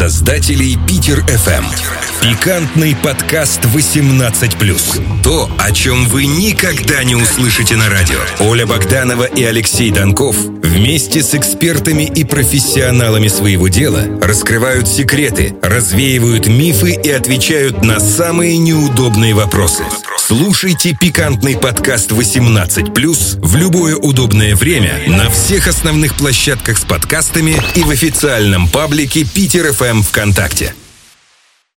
создателей Питер FM. Пикантный подкаст 18+. То, о чем вы никогда не услышите на радио. Оля Богданова и Алексей Донков вместе с экспертами и профессионалами своего дела раскрывают секреты, развеивают мифы и отвечают на самые неудобные вопросы. Слушайте пикантный подкаст 18+, в любое удобное время на всех основных площадках с подкастами и в официальном паблике Питер ФМ ВКонтакте.